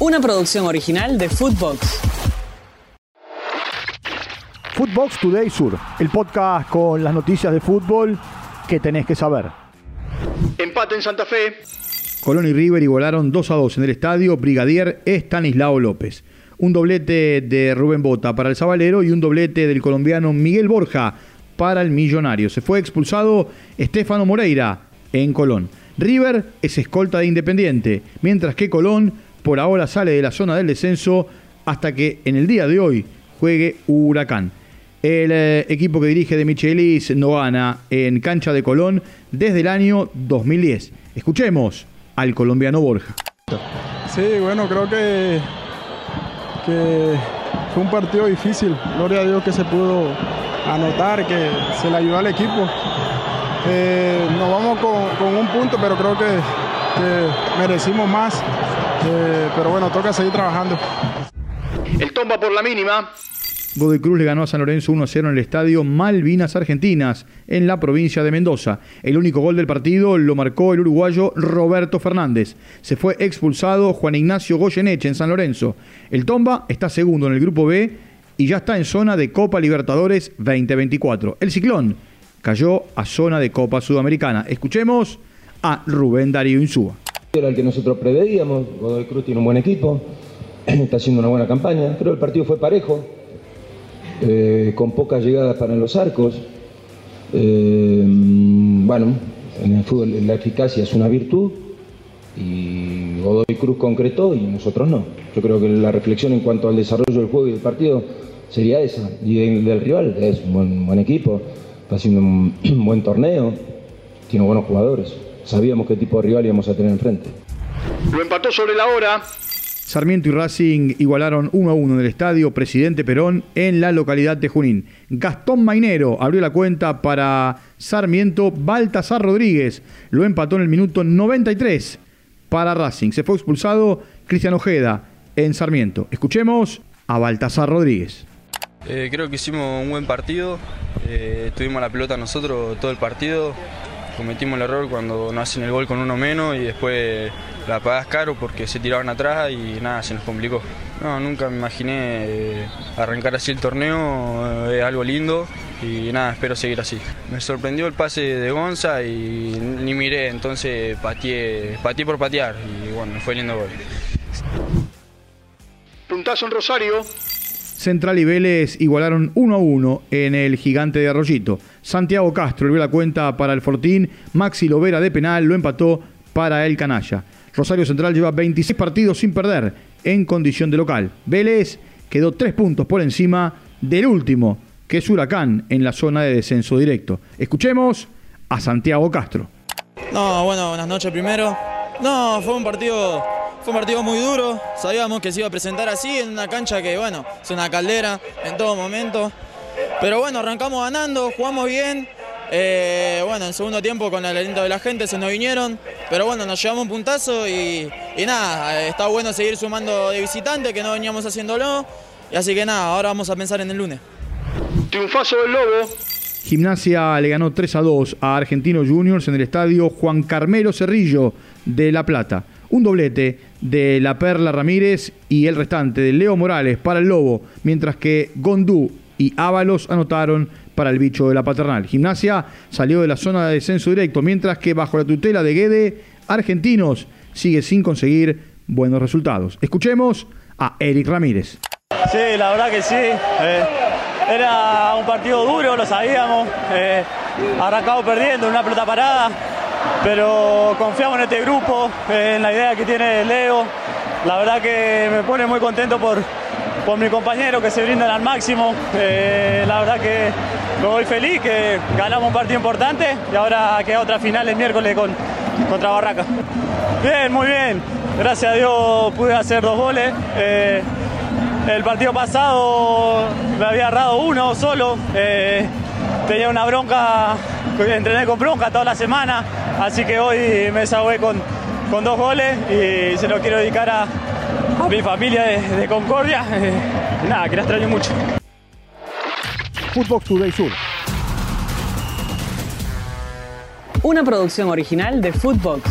Una producción original de Footbox. Footbox Today Sur, el podcast con las noticias de fútbol que tenés que saber. Empate en Santa Fe. Colón y River igualaron 2 a 2 en el estadio Brigadier Estanislao López. Un doblete de Rubén Bota para el Zabalero y un doblete del colombiano Miguel Borja para el Millonario. Se fue expulsado Estefano Moreira en Colón. River es escolta de Independiente, mientras que Colón por ahora sale de la zona del descenso hasta que en el día de hoy juegue Huracán. El eh, equipo que dirige de Michelis no gana en cancha de Colón desde el año 2010. Escuchemos al colombiano Borja. Sí, bueno, creo que, fue un partido difícil. Gloria a Dios que se pudo anotar, que se le ayudó al equipo. Eh, nos vamos con, un punto, pero creo que, merecimos más. Eh, pero bueno, toca seguir trabajando. El tomba por la mínima. Godoy Cruz le ganó a San Lorenzo 1-0 en el estadio Malvinas Argentinas, en la provincia de Mendoza. El único gol del partido lo marcó el uruguayo Roberto Fernández. Se fue expulsado Juan Ignacio Goyeneche en San Lorenzo. El Tomba está segundo en el grupo B y ya está en zona de Copa Libertadores 2024. El Ciclón cayó a zona de Copa Sudamericana. Escuchemos a Rubén Darío Insúa. Era el que nosotros preveíamos, Godoy Cruz tiene un buen equipo, está haciendo una buena campaña, creo que el partido fue parejo, eh, con pocas llegadas para los arcos. Eh, bueno, en el fútbol la eficacia es una virtud y Godoy Cruz concretó y nosotros no. Yo creo que la reflexión en cuanto al desarrollo del juego y del partido sería esa. Y del, rival es un buen, equipo, está haciendo un buen torneo, tiene buenos jugadores. Sabíamos qué tipo de rival íbamos a tener enfrente. Lo empató sobre la hora. Sarmiento y Racing igualaron 1 a 1 en el estadio Presidente Perón en la localidad de Junín. Gastón Mainero abrió la cuenta para Sarmiento. Baltasar Rodríguez lo empató en el minuto 93 para Racing. Se fue expulsado Cristian Ojeda en Sarmiento. Escuchemos a Baltasar Rodríguez. Eh, creo que hicimos un buen partido. Eh, tuvimos la pelota nosotros todo el partido cometimos el error cuando no hacen el gol con uno menos y después la pagás caro porque se tiraban atrás y nada, se nos complicó. No, nunca me imaginé eh, arrancar así el torneo, eh, es algo lindo y nada, espero seguir así. Me sorprendió el pase de Gonza y ni miré, entonces pateé, pateé por patear y bueno, fue lindo gol. Puntazo en Rosario. Central y Vélez igualaron 1 a 1 en el gigante de Arroyito. Santiago Castro dio la cuenta para el Fortín, Maxi Lovera de penal lo empató para el Canalla. Rosario Central lleva 26 partidos sin perder en condición de local. Vélez quedó 3 puntos por encima del último, que es Huracán, en la zona de descenso directo. Escuchemos a Santiago Castro. No, bueno, buenas noches primero. No, fue un partido fue un partido muy duro, sabíamos que se iba a presentar así en una cancha que, bueno, es una caldera en todo momento. Pero bueno, arrancamos ganando, jugamos bien. Eh, bueno, en segundo tiempo con el aliento de la gente se nos vinieron, pero bueno, nos llevamos un puntazo y, nada, está bueno seguir sumando de visitantes que no veníamos haciéndolo. Y así que nada, ahora vamos a pensar en el lunes. Triunfazo del Lobo. Gimnasia le ganó 3 a 2 a Argentinos Juniors en el estadio Juan Carmelo Cerrillo de La Plata un doblete de La Perla Ramírez y el restante de Leo Morales para el Lobo, mientras que Gondú y Ábalos anotaron para el bicho de la paternal. Gimnasia salió de la zona de descenso directo, mientras que bajo la tutela de Guede, Argentinos sigue sin conseguir buenos resultados. Escuchemos a Eric Ramírez. Sí, la verdad que sí. Eh, era un partido duro, lo sabíamos. Eh, arrancado perdiendo, una pelota parada pero confiamos en este grupo, en la idea que tiene Leo. La verdad que me pone muy contento por, por mi compañero que se brindan al máximo. Eh, la verdad que me voy feliz, que ganamos un partido importante y ahora queda otra final el miércoles con, contra Barraca. Bien, muy bien. Gracias a Dios pude hacer dos goles. Eh, el partido pasado me había agarrado uno solo. Eh, tenía una bronca, entrené con bronca toda la semana, así que hoy me desahogué con, con dos goles y se lo quiero dedicar a, mi familia de, Concordia. y nada, que la extraño mucho. Footbox Today Sur. Una producción original de Footbox.